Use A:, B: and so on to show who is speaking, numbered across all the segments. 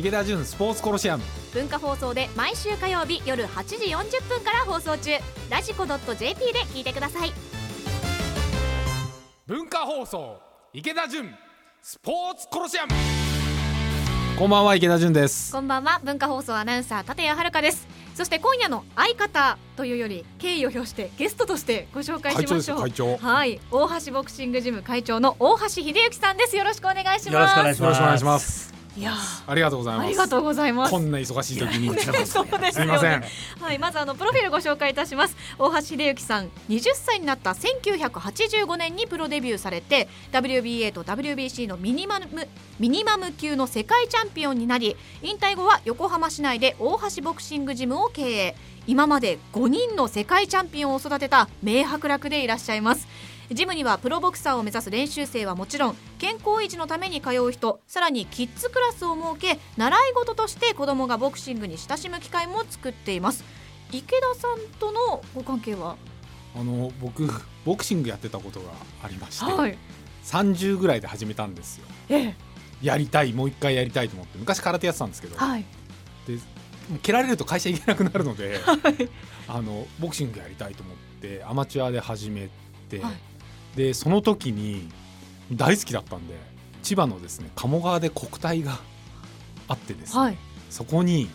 A: 池田純スポーツコロシアム。
B: 文化放送で毎週火曜日夜8時40分から放送中。ラジコ .jp で聞いてください。
A: 文化放送池田純スポーツコロシアム。こんばんは池田純です。
B: こんばんは。文化放送アナウンサー立谷遥です。そして今夜の相方というより敬意を表してゲストとしてご紹介しましょう。
A: 会長
B: はい。大橋ボクシングジム会長の大橋秀幸さんです。よろしくお願いします。
C: よろしくお願いします
A: い
B: や
A: ありがとうございます。
B: ありがとうございます。
A: こんな忙しい時に。
B: ね。
A: すいません。
B: はい、まずあのプロフィールご紹介いたします。大橋秀幸さん20歳になった1985年にプロデビューされて WBA と WBC のミニマムミニマム級の世界チャンピオンになり引退後は横浜市内で大橋ボクシングジムを経営。今まで5人の世界チャンピオンを育てた名伯楽でいらっしゃいますジムにはプロボクサーを目指す練習生はもちろん健康維持のために通う人さらにキッズクラスを設け習い事として子どもがボクシングに親しむ機会も作っています。池田さんとのご関係は？
A: あの僕ボクシングやってたことがありまして、
B: はい。
A: 30ぐらいで始めたんですよ。
B: ええ。
A: やりたいもう一回やりたいと思って昔空手やってたんですけど、
B: はい。
A: で蹴られると会社行けなくなるので
B: はい。
A: あのボクシングやりたいと思ってアマチュアで始めて、
B: はい
A: でその時に大好きだったんで千葉のですね鴨川で国体があってですね、
B: はい。
A: そこに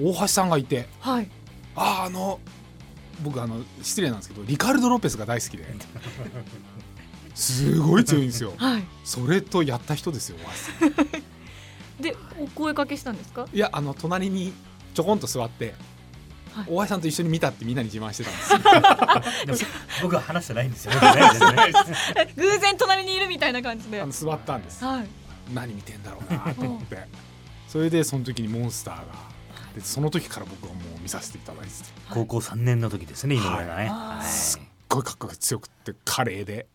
A: 大橋さんがいて
B: はい。
A: あああの僕あの失礼なんですけどリカルド・ロペスが大好きですごい強いんですよ。
B: はい。
A: それとやった人ですよ
B: でお声かけしたんですか？
A: いやあの隣にちょこんと座って、
B: はい。
A: 大橋さんと一緒に見たってみんなに自慢してたんです
C: 僕は話してないんですよ。
B: 偶然隣にいるみたいな感じで。
A: あの座ったんです
B: はい。
A: 何見てんだろうなと思って。それでその時にモンスターが。でその時から僕はもう見させていただいて
C: 高校3年の時ですね、井上がね。
B: は
C: はい。
A: ごいかっこよく強くって華麗で、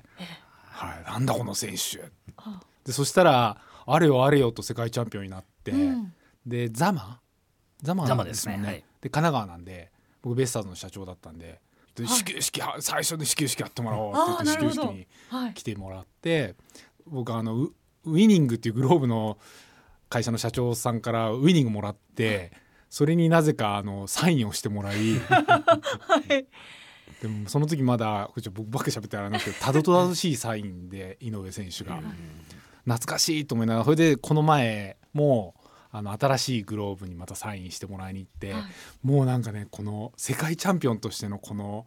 A: はい、なんだこの選手。
B: あ
A: でそしたらあれよあれよと世界チャンピオンになって、
B: うん。
A: でザマ？ザマ
C: ザマ
A: で
C: すすねはい。
A: で神奈川なんで僕ベイスターズの社長だったんでで始球式は最初の始球式やってもらおうって言って始球式に
B: はい。
A: 来てもらって僕あのウウイニングっていうグローブの会社の社長さんからウイニングもらってそれになぜかあのサインをしてもらい。
B: はい。
A: でもその時まだこれち僕ばっかり喋ってあれなんですけどたどたどしいサインで井上選手が。懐かしいと思いながらそれでこの前もあの新しいグローブにまたサインしてもらいに行って、
B: はい。
A: もうなんかねこの世界チャンピオンとしてのこの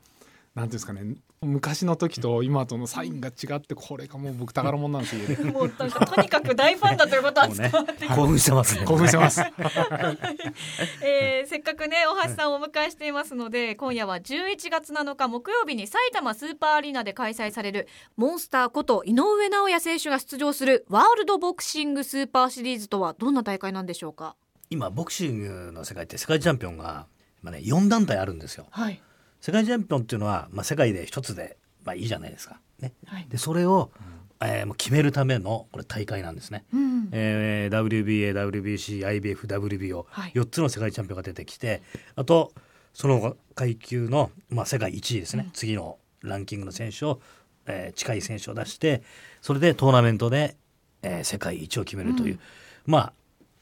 A: なんていうんですかね昔の時と今とのサインが違ってこれがもう僕宝物なんですよ
B: もうとにかく大ファンだということは伝わってき、
C: 興奮してますね。
A: 興奮してます。
B: えーせっかくね大橋さんをお迎えしていますので、今夜は11月7日木曜日に埼玉スーパーアリーナで開催されるモンスターこと井上尚弥選手が出場するワールドボクシングスーパーシリーズとはどんな大会なんでしょうか？
C: 今、ボクシングの世界って世界チャンピオンが、まあね、4団体あるんですよ。
B: はい、
C: 世界チャンピオンっていうのは、まあ、世界で一つで、まあ、いいじゃないですか。ね。
B: はい。
C: で、それを、えーもう決めるためのこれ大会なんですね。
B: うん。
C: えー WBA、WBC、IBF、WBO、
B: はい。
C: 4つの世界チャンピオンが出てきてあとその階級の、まあ、世界1位ですね、次のランキングの選手を、えー近い選手を出してそれでトーナメントで、えー世界一を決めるという、まあ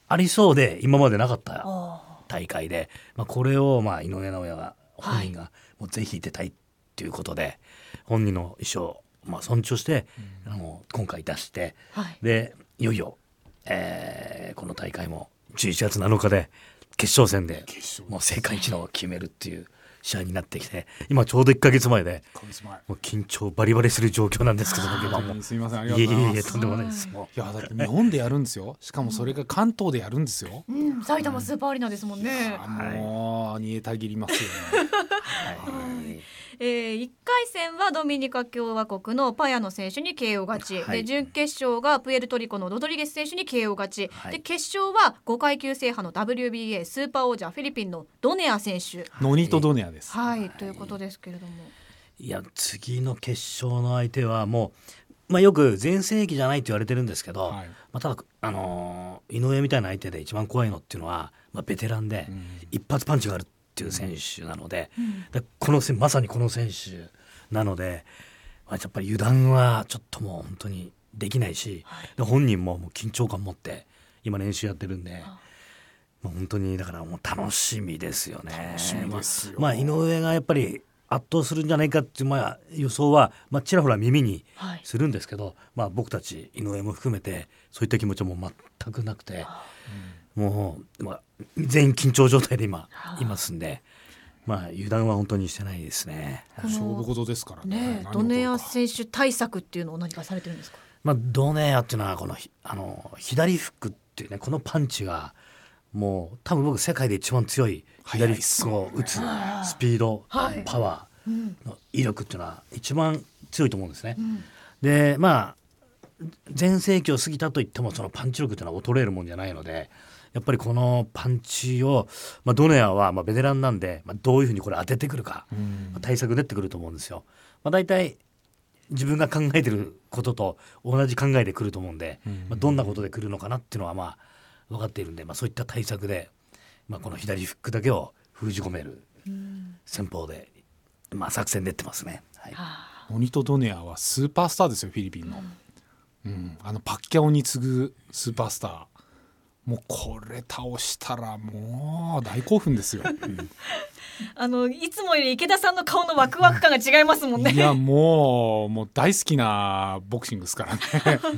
C: ありそうで今までなかった
B: あ
C: 大会で、まあ、これを、まあ、井上尚弥が
B: はい
C: 本人がもうぜひ出たいっていうことで、本人の意思を、まあ、尊重して、あの今回出して。
B: ーはい。
C: でいよいよ、えーこの大会も11月7日で決勝戦でもう世界一のを決めるっていう試合になってきて今ちょうど1か月前でもう緊張バリバリする状況なんですけど僕今も。う
A: すみませんありが
C: いえい
A: とうございます。
C: えいえとんでもないです。も
A: いやだって日本でやるんですよ。しかもそれが関東でやるんですよ、
B: うん、埼玉スーパーアリーナですもんね。
A: あもう煮えたぎりますよ。ね
C: う、はい。
B: えー、1回戦はドミニカ共和国のパヤノ選手に KO 勝ち、
C: はい。
B: で準決勝がプエルトリコのロドリゲス選手に KO 勝ち、
C: はい。
B: で決勝は5階級制覇の WBA スーパー王者フィリピンのドネア選手。
A: ノニとドネアです、
B: はい、ということですけれども。
C: いや次の決勝の相手はもう、まあ、よく全盛期じゃないって言われてるんですけど、
A: はい。
C: まあ、ただ、あのー井上みたいな相手で一番怖いのっていうのは、まあ、ベテランで
A: うん。
C: 一発パンチがあるっていう選手なので、でこのせまさにこの選手なので、まあ、やっぱり油断はちょっともう本当にできないし、で本人ももう緊張感持って今練習やってるんで、もう本当にだからもう楽しみですよね。
A: 楽しみですよ。
C: まあ、まあ井上がやっぱり圧倒するんじゃないかっていうまあ予想はまあちらほら耳に
B: はい。
C: するんですけど、まあ僕たち井上も含めてそういった気持ちはもう全くなくて、もうまあ全員緊張状態で今いますんで、まあ油断は本当にしてないですね。
B: この
A: 勝負事ですからね。
B: ねドネア選手対策っていうのを何かされてるんですか？
C: まあ、ドネアっていうのはこのひあの左フックっていうねこのパンチがもう多分僕世界で一番強い左フックを打つスピード、
B: はい。
C: パワ
B: うん
C: ーの威力っていうのは一番強いと思うんですね。
B: ん。
C: でまあ全盛期を過ぎたといってもそのパンチ力っていうのは衰えるもんじゃないのでやっぱりこのパンチを、まあ、ドネアはまあベテランなんで、まあ、どういうふうにこれ当ててくるか、
A: うん。
C: まあ対策練ってくると思うんですよ。まあ、大体自分が考えてることと同じ考えでくると思うんで、
A: うん。
C: まあ、どんなことで来るのかなっていうのはまあ分かっているんで、まあ、そういった対策で、まあ、この左フックだけを封じ込める戦法で、まあ、作戦練ってますね。はい。
A: モニト・ドネアはスーパースターですよフィリピンの、うん。あのパッキャオに次ぐスーパースターもうこれ倒したらもう大興奮ですよ。
B: あのいつもより池田さんの顔のワクワク感が違いますもんね。
A: いやもうもう大好きなボクシングですからね。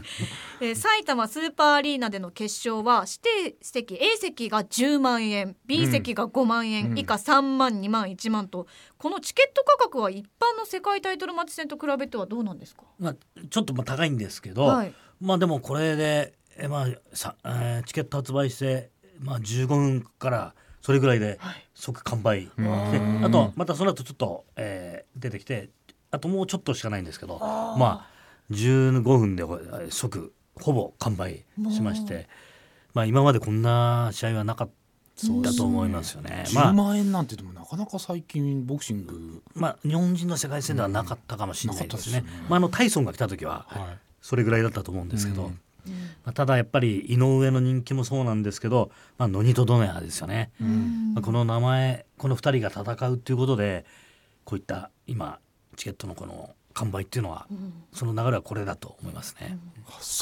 B: えー埼玉スーパーアリーナでの決勝は指定席 A 席が10万円 B 席が5万円、
A: うん。
B: 以下3万2万1万と。このチケット価格は一般の世界タイトルマッチ戦と比べてはどうなんですか？
C: まあ、ちょっとまあ高いんですけど、
B: はい。
C: まあでもこれで、えまあさえーチケット発売して、まあ、15分からそれぐらいで
B: はい。
C: 即完売、
A: うん。
C: であとまたその後ちょっと、えー出てきてあともうちょっとしかないんですけどまあ15分でえー即ほぼ完売しまして、まあ、今までこんな試合はなかったと思いますよね。ま
A: 10
C: あ
A: 万円なんてでもなかなか最近ボクシング。
C: まあ、日本人の世界戦ではなかったかもしれないですね。
A: うんすよね。
C: まあ、あのタイソンが来た時は
A: はい。
C: それぐらいだったと思うんですけど、
A: うん
C: まあ、ただやっぱり井上の人気もそうなんですけど、まあ、ノニとドネアですよね、
A: うん。
C: まあ、この名前この2人が戦うっていうことでこういった今チケットのこの完売っていうのはその流れはこれだと思いますね。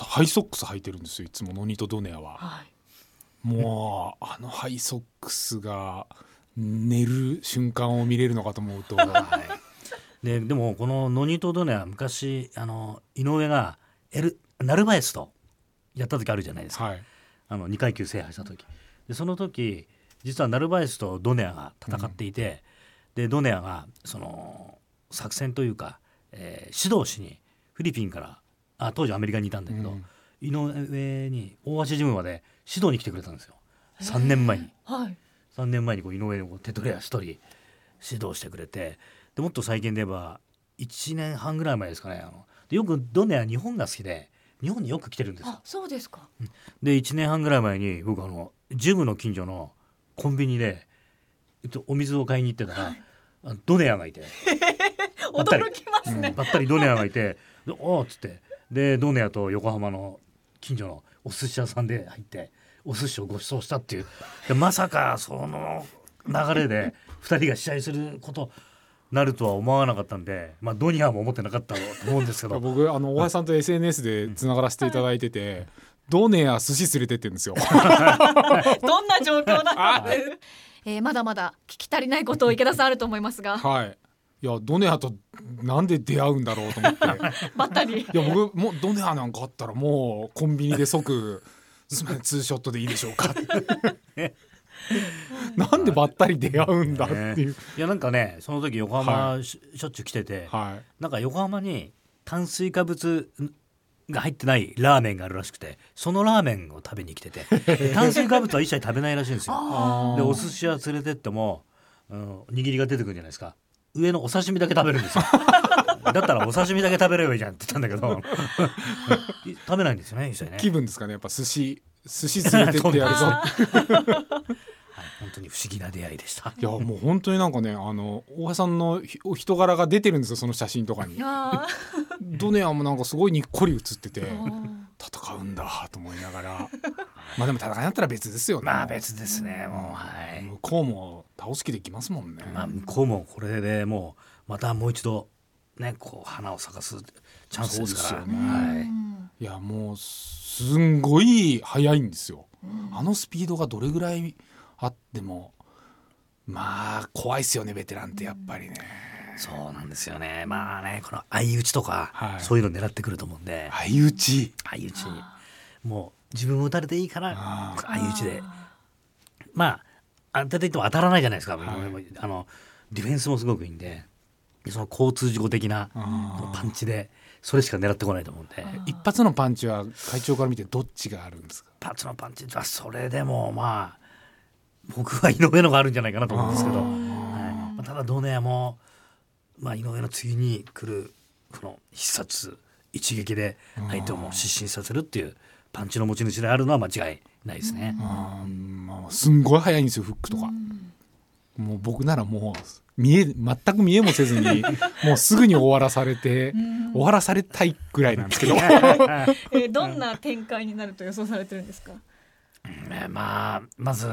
A: ハイソックス履いてるんですよいつもノニとドネアは。
B: はい。
A: もうあのハイソックスが寝る瞬間を見れるのかと思うと。
C: ででもこのノニとドネアは昔あの井上がエルナルバエスとやった時あるじゃないですか。
A: はい。
C: あの2階級制覇した時。でその時実はナルバエスとドネアが戦っていて、でドネアがその作戦というか、えー指導しにフィリピンからあ当時アメリカにいたんだけど、
A: うん
C: 井上に大橋ジムまで指導に来てくれたんですよ。3年前に。
B: はい。
C: 3年前にこう井上にこう手取り足取り指導してくれてでもっと最近で言えば1年半ぐらい前ですかね。あのでよくドネア日本が好きで日本によく来てるんですよ。
B: あそうですか。
C: で1年半ぐらい前に僕あのジムの近所のコンビニでえっとお水を買いに行ってたら、あドネアがいて。
B: 驚きますね、
C: ばったりドネアがいて「でおーっつって。でドネアと横浜の近所のお寿司屋さんで入ってお寿司をご馳走したっていう。でまさかその流れで2人が試合することなるとは思わなかったんで、まあ、ドニアも思ってなかったと思うんですけど。
A: 僕あの大橋さんと SNS でつながらせていただいてて、ドネア寿司連れてってんですよ。
B: どんな状況なのえーまだまだ聞き足りないことを池田さんあると思いますが。
A: はい。いやドネアとなんで出会うんだろうと思って。
B: ばったり。
A: いや僕もうドネアなんかあったらもうコンビニで即すみませんツーショットでいいでしょうか なんでばったり出会うんだっていう、
C: いやなんかねその時横浜し,、しょっちゅう来てて、
A: はい。
C: なんか横浜に炭水化物が入ってないラーメンがあるらしくてそのラーメンを食べに来ててで 炭水化物は一切食べないらしいんですよ。でお寿司屋連れてっても、うん、握りが出てくるじゃないですか。上のお刺身だけ食べるんですよ。だったらお刺身だけ食べればいいじゃんって言ったんだけど。食べないんですよね一切ね。
A: 気分ですかねやっぱ寿司寿司連れてってやるぞ
C: はい、本当に不思議な出会いでした。
A: いやもう本当になんかねあの大橋さんのひお人柄が出てるんですよその写真とかに。
B: あ
A: ドネアもなんかすごいにっこり写ってて
B: ー。
A: 戦うんだと思いながら。まあでも戦いだったら別ですよね。
C: まあ別ですねもうはい。
A: 向こうも倒す気できますもんね、
C: まあ、向こうもこれでもうまたもう一度ねこう花を咲かすチャンスですから。
A: ね。
C: はい。
A: いやもうすんごい速いんですよ、あのスピードがどれぐらいあってもまあ怖いっすよねベテランってやっぱりね、
C: そうなんですよね。まあねこの相打ちとか、
A: はい。
C: そういうの狙ってくると思うんで。
A: 相打ち。
C: 相打ち。もう自分を打たれていいから相打ちで。まあ当てていっても当たらないじゃないですか、
A: はい。
C: あのディフェンスもすごくいいんでその交通事故的なパンチでそれしか狙ってこないと思うんで。
A: 一発のパンチは会長から見てどっちがあるんですか？
C: パンチのパンチ。はそれでもまあ僕は井上のがあるんじゃないかなと思うんですけど、
A: あ
C: はい。
A: ー
C: まあ、ただドネアも、まあ、井上の次に来るこの必殺一撃で相手をもう失神させるっていうパンチの持ち主であるのは間違いないですね。
A: あーまあすんごい速いんですよフックとか、もう僕ならもう見え全く見えもせずに もうすぐに終わらされて終わらされたいぐらいなんですけど。
B: えーどんな展開になると予想されてるんですか？
C: ねまあまず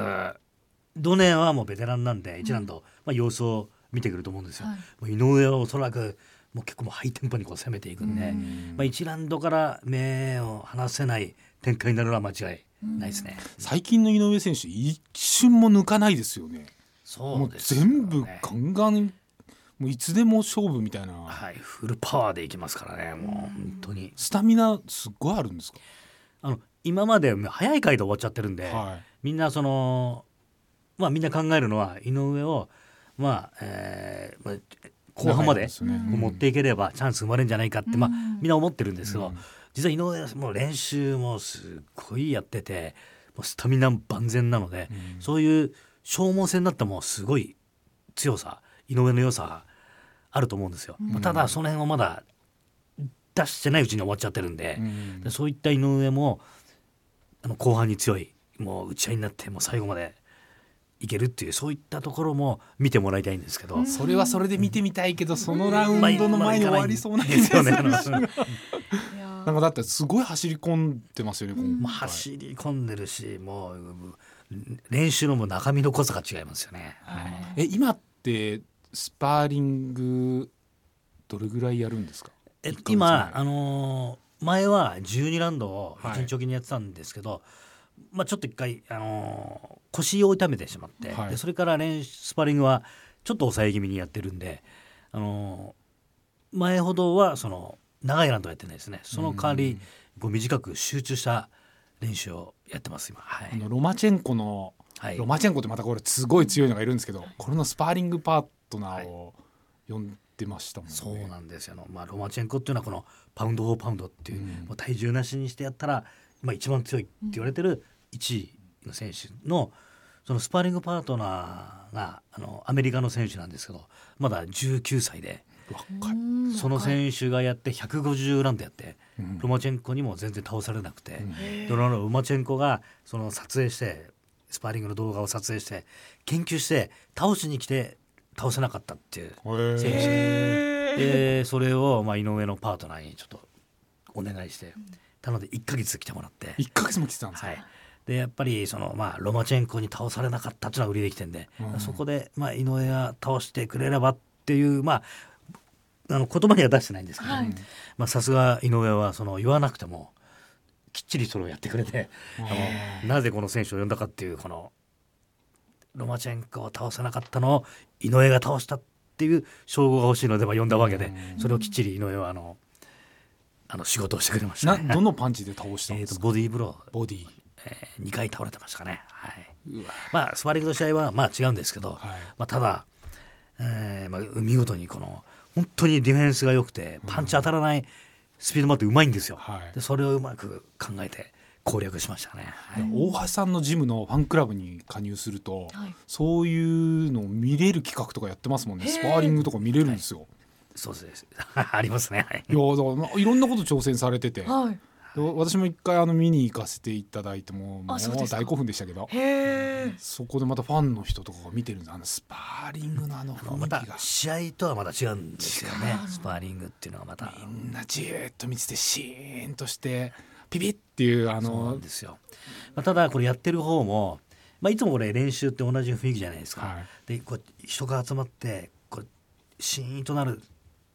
C: ドネアはもうベテランなんで一ラウンド、まあ、様子を見てくると思うんですよ。
B: はい。
C: もう井上はおそらくもう結構もうハイテンポにこう攻めていくんで、
A: ん。
C: まあ、1ラウンドから目を離せない展開になるのは間違いないですね。
A: 最近の井上選手一瞬も抜かないですよね。
C: そうですよね。
A: 全部ガンガンもういつでも勝負みたいな。
C: はい、フルパワーでいきますからね。もう本当に。
A: スタミナすっごいあるんですか、
C: あの今まで早い回で終わっちゃってるんで、
A: は
C: みんなそのまあみんな考えるのは井上をまあ、えーまあ、後半まで持っていければチャンス生まれるんじゃないかって、まあ
B: うん
C: みんな思ってるんですけど、
A: うん。
C: 実は井上はもう練習もすっごいやっててもうスタミナ万全なので、
A: うん。
C: そういう消耗戦だったらもうすごい強さ井上の良さあると思うんですよ。まあただその辺をまだ出してないうちに終わっちゃってるんで、
A: うん。
C: でそういった井上もあの後半に強いもう打ち合いになってもう最後までいけるっていうそういったところも見てもらいたいんですけど、
A: それはそれで見てみたいけどそのラウンドの前に終わりそうなん
C: ですよね。
A: なんかだってすごい走り込んでますよね、今回。
C: まあ走り込んでるしもう練習のもう中身の濃さが違いますよね。はい。
A: え今ってスパーリングどれぐらいやるんですか？
C: え今あのー前は12ラウンドを
A: はい。
C: 1日おきにやってたんですけど、まあ、ちょっと一回、あのー腰を痛めてしまって、
A: はい。
C: でそれから練習スパーリングはちょっと抑え気味にやってるんで、あのー前ほどはその長いラウンドやってないですね。その代わりこう短く集中した練習をやってます今。はい。
A: あのロマチェンコの、
C: はい。
A: ロマチェンコってまたこれすごい強いのがいるんですけどこれのスパーリングパートナーを呼んでましたもんね、
C: そうなんですよ、まあ、ロマチェンコっていうのはこのパウンド・フォー・パウンドっていう,、
A: うん。
C: もう体重なしにしてやったら、まあ、一番強いって言われてる1位の選手のそのスパーリングパートナーがあのアメリカの選手なんですけどまだ19歳でその選手がやって150ラウンドやって、
A: うん。
C: ロマチェンコにも全然倒されなくて、
A: うん。
C: でロマチェンコがその撮影してスパーリングの動画を撮影して研究して倒しに来て倒せなかったっていう
A: へ
C: 選手。
A: え
C: でそれをまあ井上のパートナーにちょっとお願いして。頼んで1ヶ月来てもらって、
A: 1ヶ月も来てたんですか、
C: はい、でやっぱりそのまあロマチェンコに倒されなかったっていうのは売りできてんで、
A: うん。
C: そこでまあ井上が倒してくれればっていうまああの言葉には出してないんですけど、
B: はい。
C: まあさすが井上はその言わなくてもきっちりそれをやってくれてあのなぜこの選手を呼んだかっていうこのロマチェンコを倒せなかったのを井上が倒したっていう称号が欲しいのでまあ呼んだわけで
A: うん。
C: それをきっちり井上はあのあの仕事をしてくれました。ね。
A: などのパンチで倒したん
C: えーと
A: ですか
C: ボディーブロー、
A: ボディ。
C: えー、2回倒れてましたかね。はい、まあスパーリングの試合はまあ違うんですけど、
A: はい。
C: まあ、ただ、えーまあ、見事にこの本当にディフェンスが良くてパンチ当たらないスピードもあってうまいんですよ。
A: はい。
C: でそれをうまく考えて攻略しましたね。はい。
A: 大橋さんのジムのファンクラブに加入すると、
B: はい。
A: そういうのを見れる企画とかやってますもんね。スパーリングとか見れるんですよ、
C: そうです。ありますね。はい
A: い、やだからまあいろんなこと挑戦されててで
B: はい
A: 私も一回あの見に行かせていただいてももう大興奮でしたけどそこでまたファンの人とかが見てるんですあのスパーリングのあの雰囲気が
C: 試合とはまた違うんですよね。スパーリングっていうのはまた。
A: みんなじーっと見ててシーンとしてピピッっていうあ
C: そうな
A: の
C: んですよ。まあ、ただこれやってる方も、まあ、いつもこれ練習って同じ雰囲気じゃないですか。
A: はい
C: でこう人が集まってこうシーンとなる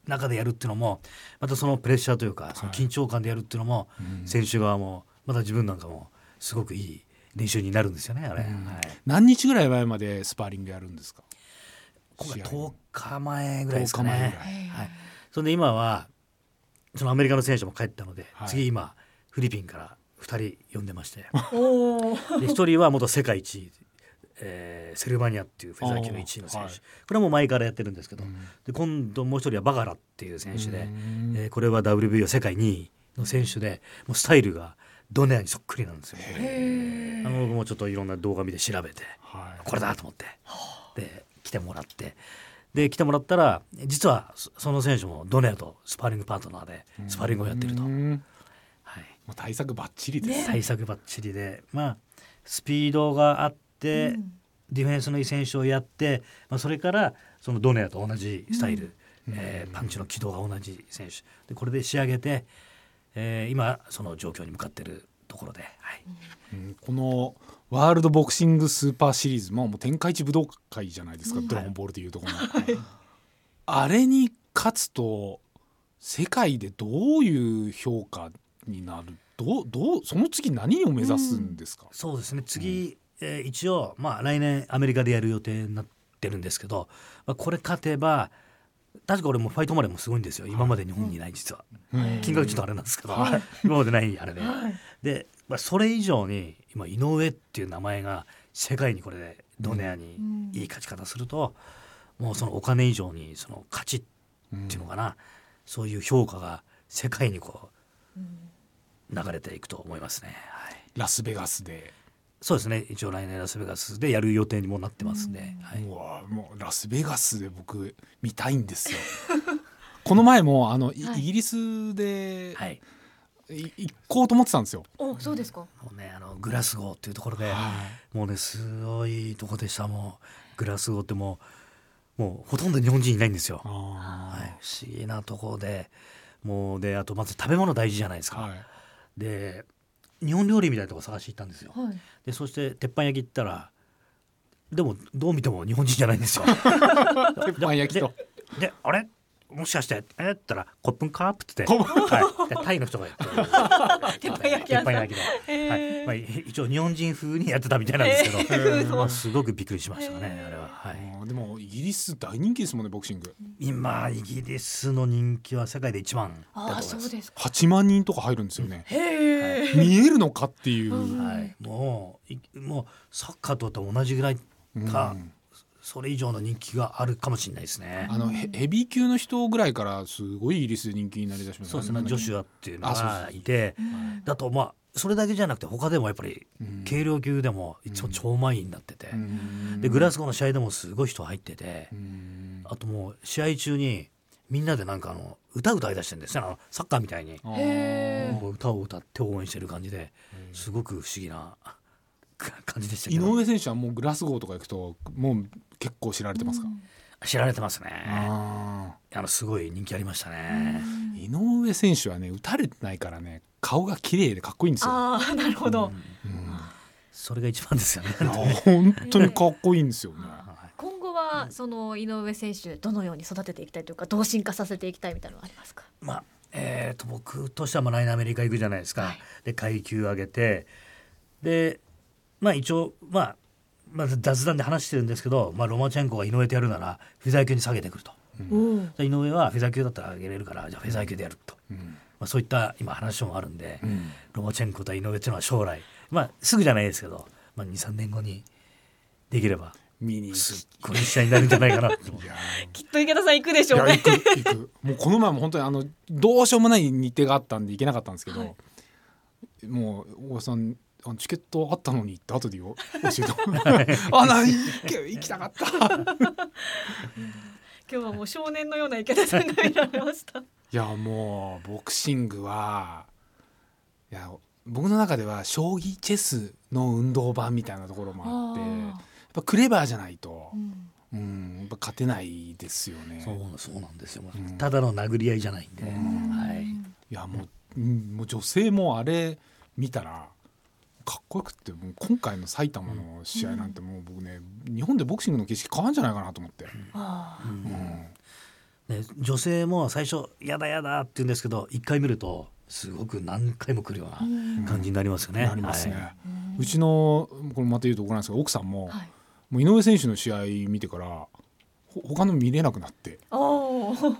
C: 中でやるっていうのもまたそのプレッシャーというかその緊張感でやるっていうのも、
A: うん。
C: 選手側もまた自分なんかもすごくいい練習になるんですよねあれ、
A: うん。
C: はい、
A: 何日ぐらい前までスパーリングやるんですか？
C: 今回
A: 試合
C: 10日前ぐらいですかね。
A: 10日前ぐら
C: はい、それで今はそのアメリカの選手も帰ったので、
A: はい。
C: 次今フィリピンから2人呼んでまして。
B: おお。
C: で1人は元世界一。位、えーセルバニアっていうフェザー級の1位の選手、
A: はい。
C: これはもう前からやってるんですけど、
A: うん。
C: で今度もう一人はバガラっていう選手で、
A: うん。
C: えーこれは WBO 世界2位の選手でもうスタイルがドネアにそっくりなんですよ。
B: へ
C: あの僕もちょっといろんな動画見て調べて
A: はい。
C: これだと思って。で来てもらって。で来てもらったら実はそその選手もドネアとスパーリングパートナーでスパーリングをやってると、
A: うん
C: はい、
A: もう対策バッチリです、
C: 対策ばっちりで。まあスピードがあって、ディフェンスのいい選手をやって、まあ、それからそのドネアと同じスタイル、えーパンチの軌道が同じ選手。でこれで仕上げて、えー今その状況に向かってるところで、はい、
A: うん。このワールドボクシングスーパーシリーズももう天下一武道会じゃないですか、ドラゴンボールでいうところの、あれに勝つと世界でどういう評価になるどうどうその次何を目指すんですか、
C: そうですね。次、えー一応、まあ、来年アメリカでやる予定になってるんですけど、まあ、これ勝てば確か俺もファイトマネーもすごいんですよ。今まで日本にない実は、
A: うん。
C: 金額ちょっとあれなんですけど、今までないあれで、で、まあ、それ以上に今井上っていう名前が世界にこれでドネアにいい勝ち方すると、もうそのお金以上にその価値っていうのかな、そういう評価が世界にこう流れていくと思いますね。はい。
A: ラスベガスで、
C: そうですね。一応来年ラスベガスでやる予定にもなってますん。で、はい。う
A: わもうラスベガスで僕見たいんですよ。この前もあの、い
B: はい。
A: イギリスで、
C: はい。
A: い行こうと思ってたんですよ、
B: おそうですか。
C: もうねあのグラスゴーっていうところで、
A: は
C: もうねすごいとこでした。もうグラスゴーってもうもうほとんど日本人いないんですよ。
A: あ
C: はい、不思議なところでもうであとまず食べ物大事じゃないですか。
A: ーはい。
C: で日本料理みたいなとこ探しに行ったんですよ。
B: はい。
C: でそして鉄板焼き行ったらでもどう見ても日本人じゃないんですよ。
A: 鉄板焼きと。
C: でであれ？もしかして？え？ーって言ったら「コップンカープ」ってはい、でタイの人がやってる。
B: 鉄板焼き
C: はい。
B: ー
C: まあ、い一応日本人風にやってたみたいなんですけど、まあ、すごくびっくりしましたねあれは。はい。
A: でもイギリス大人気ですもんねボクシング。
C: 今イギリスの人気は世界で一番だと思います。
B: そうですか。
A: 8万人とか入るんですよね。
B: へえ。
A: 見えるのかっていう、
B: うん。
C: はい、もういもうサッカーとと同じぐらいか、
A: うん
C: それ以上の人気があるかもしれないですね。
A: あのヘヘビー級の人ぐらいからすごいイギリスで人気になりだしました
C: そうですね、ジョシュアっていうのがいて、だとまあそれだけじゃなくて他でもやっぱり
A: うん。
C: 軽量級でも一応超満員になってて、
A: うん。
C: でグラスゴーの試合でもすごい人入ってて、
A: うん。
C: あともう試合中にみんなでなんかあの歌歌い出してるんですよあのサッカーみたいに。歌を歌って応援してる感じで。すごく不思議な感じでしたけ
A: 井
C: ど
A: 上選手はもうグラスゴーとか行くともう結構知られてますか、
C: 知られてますね。
A: あ
C: あのすごい人気ありましたね。
A: ー井上選手はね打たれてないからね顔が綺麗でかっこいいんですよ、
B: ああなるほど。
C: それが一番ですよね。
A: 本当にかっこいいんですよね。
B: 今後はその井上選手どのように育てていきたいというか同進化させていきたいみたいなのはありますか？
C: まあえー、と僕としてはまあ来年アメリカ行くじゃないですか、
B: はい。
C: で階級上げてでまあ一応まあまあ、雑談で話してるんですけど、まあ、ロマチェンコが井上とやるならフェザー級に下げてくると、
B: おお。
C: じゃあ井上はフェザー級だったら上げれるからじゃあフェザー級でやると、
A: うん。
C: まあ、そういった今話もあるんで、
A: うん。
C: ロマチェンコと井上っていうのは将来。まあすぐじゃないですけど、まあ、23年後にできれば
A: 見に行
C: すっごい試合になるんじゃないかな
B: きっと池田さん行くでしょうね。
A: いや行く行くもうこの前も本当にあのどうしようもない日程があったんで行けなかったんですけど、
B: はい
A: もう大場さんあのチケットあったのにって後でよ 教えてあな行け行きたかった。
B: 今日はもう少年のような池田さんが見られました。
A: いやもうボクシングはいや僕の中では将棋チェスの運動版みたいなところもあってやっぱクレバーじゃないと、
B: うん。
A: うん、やっぱ勝てないですよね。
C: そうそうなんですよ、
A: うん。
C: ただの殴り合いじゃないんで、
A: うん。
C: はい、
A: いやもううんもう女性もあれ見たらかっこよくってもう今回の埼玉の試合なんてもう僕ね日本でボクシングの景色変わるんじゃないかなと思って、
C: ね、女性も最初「やだやだ」って言うんですけど一回見るとすごく何回も来るような感じになりますよね。
A: なりますね、
C: はい。
A: うちのこれまた言うところなんですけど奥さんも,、
B: はい。
A: もう井上選手の試合見てからほ他の見れなくなって、
B: おー。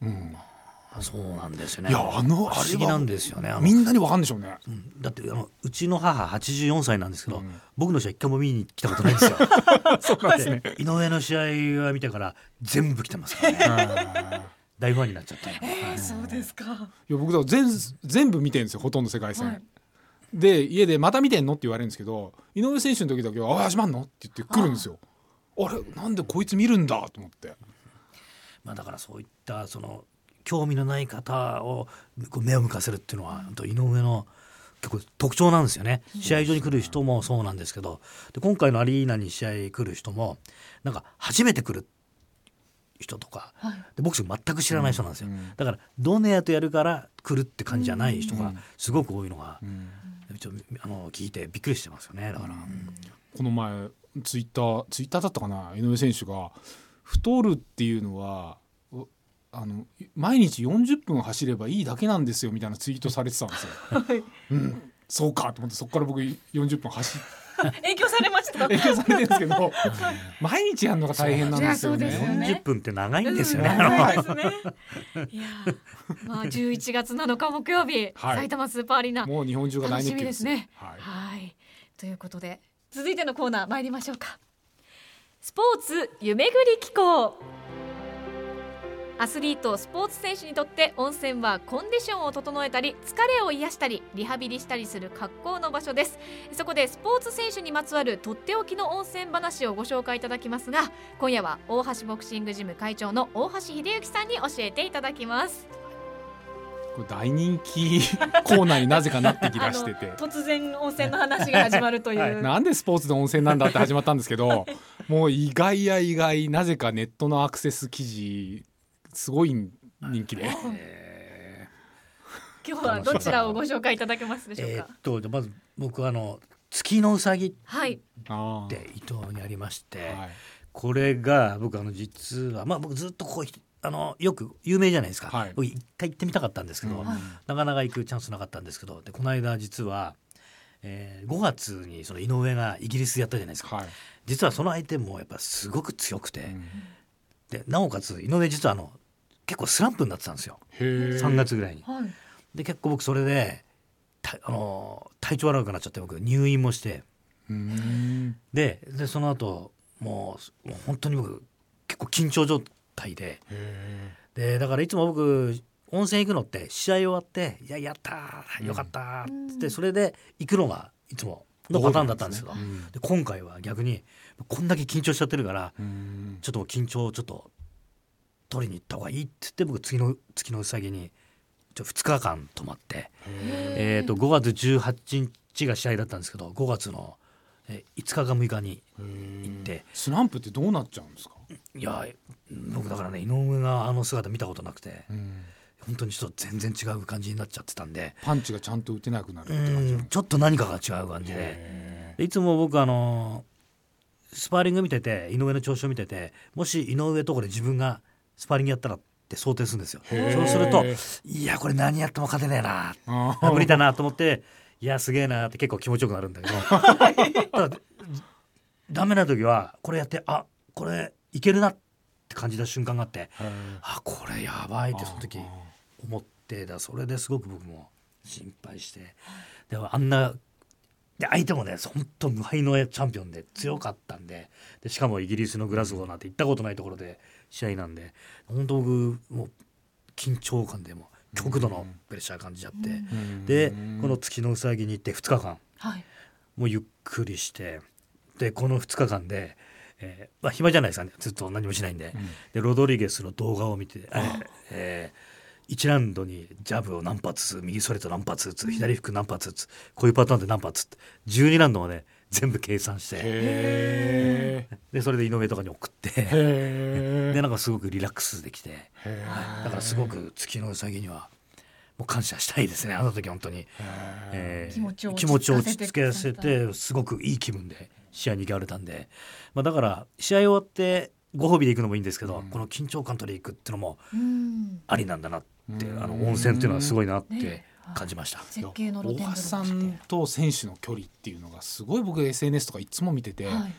A: うん、
C: あそうなんですよね
A: いやあのあれ
C: なんですよね
A: みんなにわかんでしょうね。
C: うんだってあのうちの母84歳なんですけど、
A: うん
C: 僕の試合一回も見に来たことないんですよ
A: そうなんですね。
C: 井上の試合は見てから全部来てますからね大ファンになっちゃった、はい
B: そうですか。
A: いや僕だ全全部見てるんですよほとんど世界戦。
B: はい
A: で家で「また見てんの?」って言われるんですけど井上選手の時だけは「あ始まんの?」って言って来るんですよ。あれなんでこいつ見るんだと思って。
C: まあ、だからそういったその興味のない方を目を向かせるっていうのは井上の結構特徴なんですよね。試合場に来る人もそうなんですけどで今回のアリーナに試合来る人もなんか初めて来る人とか
B: はい。
C: でボクシング全く知らない人なんですよ、
A: うん
C: だからドネアとやるから来るって感じじゃない人が
A: うん。
C: すごく多いのが
A: う、ん。
C: ちょっとあの聞いてびっくりしてますよね。だから、
A: この前ツイッターツイッターだったかな？井上選手が太るっていうのはおあの毎日40分走ればいいだけなんですよみたいなツイートされてたんですよ。うん、そうかと思ってそこから僕40分走っ
B: 影響されました。
A: 影響されてるんですけど毎日やるのが大変なんですよね。
B: いやそうですよね
C: 40分って長いんですよね、
B: うん
C: あの
B: 長いですね。いやー、まあ11月7日木曜日、
A: はい
B: 埼玉スーパーアリーナ
A: もう日本中が
B: 楽し
A: 大熱狂
B: みですね。
A: はい
B: はい。ということで続いてのコーナー参りましょうか。スポーツ夢ぐり機構。アスリートスポーツ選手にとって温泉はコンディションを整えたり疲れを癒したりリハビリしたりする格好の場所です。そこでスポーツ選手にまつわるとっておきの温泉話をご紹介いただきますが今夜は大橋ボクシングジム会長の大橋秀幸さんに教えていただきます。
A: これ大人気コーナーになぜかなってきだしてて。
B: 突然温泉の話が始まるという、
A: なんでスポーツで温泉なんだって始まったんですけどもう意外や意外なぜかネットのアクセス記事すごい人気で。
C: え
B: 今日はどちらをご紹介いただけますでしょうか？
C: ーえーっ。とじゃあまず僕はあの月のうさぎって伊東にありまして、
A: はい。
C: これが僕あの実はまあ僕ずっとここあのよく有名じゃないですか、
A: はい。
C: 僕一回行ってみたかったんですけど、
A: うん。
B: はい
C: なかなか行くチャンスなかったんですけどでこの間実は、えー5月にその井上がイギリスやったじゃないですか。
A: はい。
C: 実はその相手もやっぱすごく強くて、
A: うん。
C: でなおかつ井上実はあの結構スランプになってたんですよ。
A: へー。
C: 3月ぐらいに。
B: はい。
C: で結構僕それでたあの体調悪くなっちゃって僕入院もして。
A: うん。
C: ででその後もうもう本当に僕結構緊張状態で。
A: へ
C: でだからいつも僕温泉行くのって試合終わって「いややったーよかった」っつってそれで行くのがいつものパターンだったんですけど
A: ーうん。
C: で今回は逆にこんだけ緊張しちゃってるから
A: うん。
C: ちょっと緊張をちょっと取りに行った方がいいって言って僕次の月のうさぎにちょ2日間泊まって、えー、と5月18日が試合だったんですけど5月のえー5日か6日に行って。
A: スランプってどうなっちゃうんですか、
C: いや僕だからね井上があの姿見たことなくて
A: うん。
C: 本当にちょっと全然違う感じになっちゃってたんで
A: パンチがちゃんと打てなくなるっ
C: う
A: て感じ
C: んちょっと何かが違う感じで。いつも僕あのスパーリング見てて井上の調子を見ててもし井上とこで自分がスパーリングやったらって想定するんですよ。そうするといやこれ何やっても勝てねえな。無理だなと思っていやすげえなって結構気持ちよくなるんだけど。ただダメな時はこれやってあこれいけるなって感じた瞬間があってあこれやばいってその時
A: あ
C: 思ってだそれですごく僕も心配して。でもあんなで相手もね本当無敗のチャンピオンで強かったんででしかもイギリスのグラスゴーなんて行ったことないところで試合なんで本当僕もう緊張感でも極度のプレッシャー感じちゃって、
A: うん。
C: この月のうさぎに行って2日間
B: はい。
C: もうゆっくりしてでこの2日間で、えーまあ、暇じゃないですかね。ずっと何もしないんで,、
A: うん。
C: でロドリゲスの動画を見て、えーえ1ラウンドにジャブを何発右ストレート何発打つ左フック何発打つこういうパターンで何発って。12ラウンドまで全部計算して。
A: へ
C: でそれで井上とかに送って。でなんかすごくリラックスできて。
A: へー。
C: だからすごく月のうさぎにはもう感謝したいですね。あの時本当に。えー
B: 気持ちを落ち着かせて
C: 気持ちを落ち着けさせてすごくいい気分で試合に行かれたんで、まあ、だから試合終わってご褒美で行くのもいいんですけど、
A: うん。
C: この緊張感取り行くっていうのも
B: うん。
C: ありなんだなって、
A: うん。
C: あの温泉っていうのはすごいなって、
B: ね
C: 感じました。
B: 絶景の露天
A: 大橋さんと選手の距離っていうのがすごい僕 SNS とかいつも見てて、
B: はい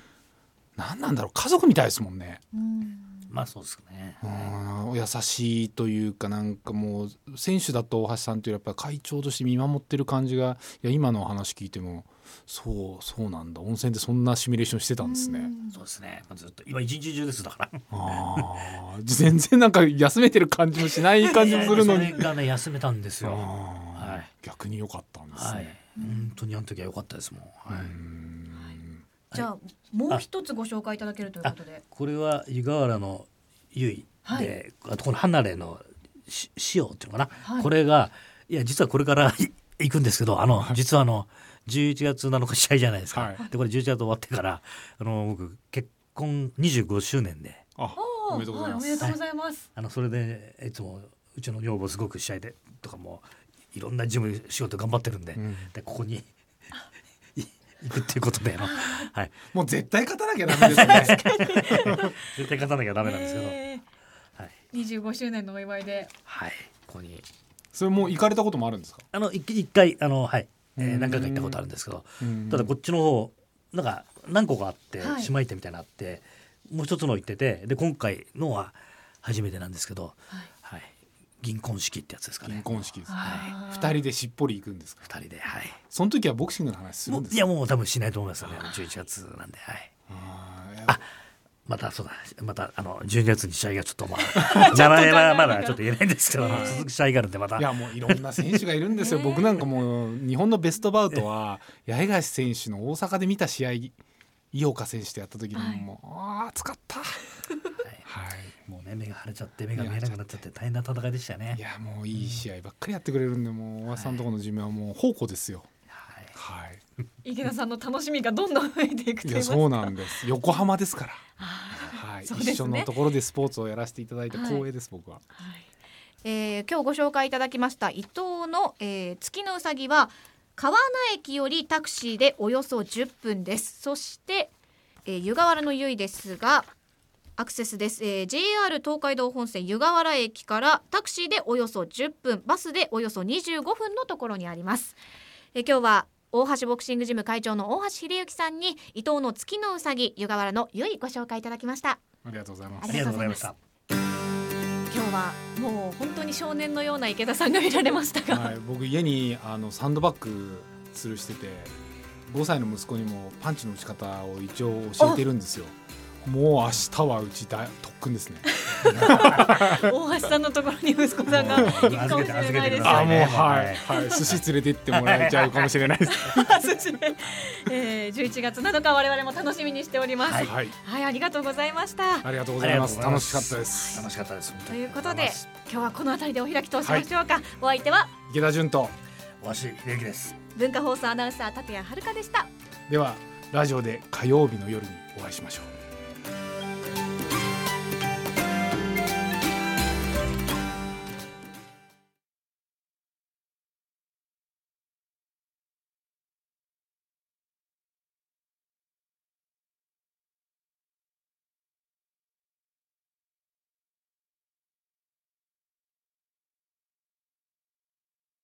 A: 何なんだろう家族みたいですもんね。
B: うん
C: まあそうですね。
A: うん優しいというかなんかもう選手だと大橋さんというやっぱり会長として見守ってる感じがいや今の話聞いてもそうそうなんだ温泉でそんなシミュレーションしてたんですね。
C: そうですね。まあずっと今一日中ですだから。
A: あー全然なんか休めてる感じもしない感じもするのに。
C: がね休めたんですよ。
A: 逆に良かったんです
C: はい
A: ね。。
C: 本当にあの時は良かったですもん。はい。
A: うん
B: じゃあもう一つご紹介いただけるということで
C: これは湯河原の由比で、あとこの離れのし塩っていうのかな、
B: はい
C: これがいや実はこれからい 行くんですけどあの、実はあの11月7日試合じゃないですか、
A: はい
C: でこれ11月終わってからあの僕結婚25周年で
A: あおめでとうございます。
B: はおめでとうございます。
C: あのそれでいつもうちの女房すごく試合でとかもいろんな事務仕事頑張ってるんで,、
A: うん。
C: でここにい行くっていうことではい、
A: もう絶対勝たなきゃダメですね。
C: 絶対勝たなきゃダメなんですけど、
B: え。
C: はい。
B: ー25周年のお祝いで。
C: はい、ここに。
A: それもう行かれたこともあるんですか？
C: あの一一回あのはい、えー
A: うん。
C: 何回か行ったことあるんですけど、
A: うん。
C: ただこっちの方なんか何個かあって、
B: はい。
C: 姉妹店みたいなのあってもう一つの行っててで今回のは初めてなんですけど、
B: はい
C: はい、銀婚式ってやつですか
A: 銀
C: ね
A: 婚式です。
B: あー
A: 二人でしっぽり行くんですか。
C: 二人ではい。
A: その時はボクシングの話するんですか？
C: やもう多分しないと思いますよね。11月なんではい。
A: あーい。や
C: あまたそうだ。またあの12月に試合がちょっとまあ名前はまだちょっと言えないんですけど、続く試合があるんでまた。
A: いやもういろんな選手がいるんですよ。
B: ね
A: 僕なんかもう日本のベストバウトは八重樫選手の大阪で見た試合井岡選手とやった時に
B: はい。
A: もう、ああ暑かった。はい。
C: もうね目が腫れちゃって目が見えなくなっちゃって大変な戦いでしたよね
A: いやもういい試合ばっかりやってくれるんでもう大橋さんのところの寿命はもう宝庫ですよ。
C: はい
A: はい。
B: 池田さんの楽しみがどんどん増えていくと
A: い
B: 言い。
A: やそうなんです。横浜ですから。
B: あ
A: はい。
B: ね
A: 一緒のところでスポーツをやらせていただいて
B: はい
A: 光栄です、僕は。
B: ーはいえー今日ご紹介いただきました伊藤の、えー月のうさぎは川名駅よりタクシーでおよそ10分ですそして、えー湯河原の由比ですがアクセスです、えー JR 東海道本線湯河原駅からタクシーでおよそ10分バスでおよそ25分のところにあります、えー今日は大橋ボクシングジム会長の大橋秀幸さんに伊藤の月のうさぎ湯河原の由比ご紹介いただきました。
A: ありがとうございます。
C: ありがとうございました。
B: 今日はもう本当に少年のような池田さんが見られましたが、
A: はい、僕家にあのサンドバッグ吊るしてて5歳の息子にもパンチの打ち方を一応教えてるんですよもう明日はうち大特訓ですね。
B: 大橋さんのところに息子さんが行くかもしれないです
C: 預けて預けてくだ
A: あもうはい、はい、寿司連れてってもらえちゃうかもしれないです。
B: そして、えー、11月7日我々も楽しみにしております。は、
A: はい。い、
B: ありがとうございました。
A: ありがとうございます。楽しかったです。
C: 楽しかったです。
B: ということで今日はこの辺りでお開きとしましょうか。お相手は
A: 池田純と。
C: わし秀樹です。
B: 文化放送アナウンサー立谷遥でした。
A: ではラジオで火曜日の夜にお会いしましょう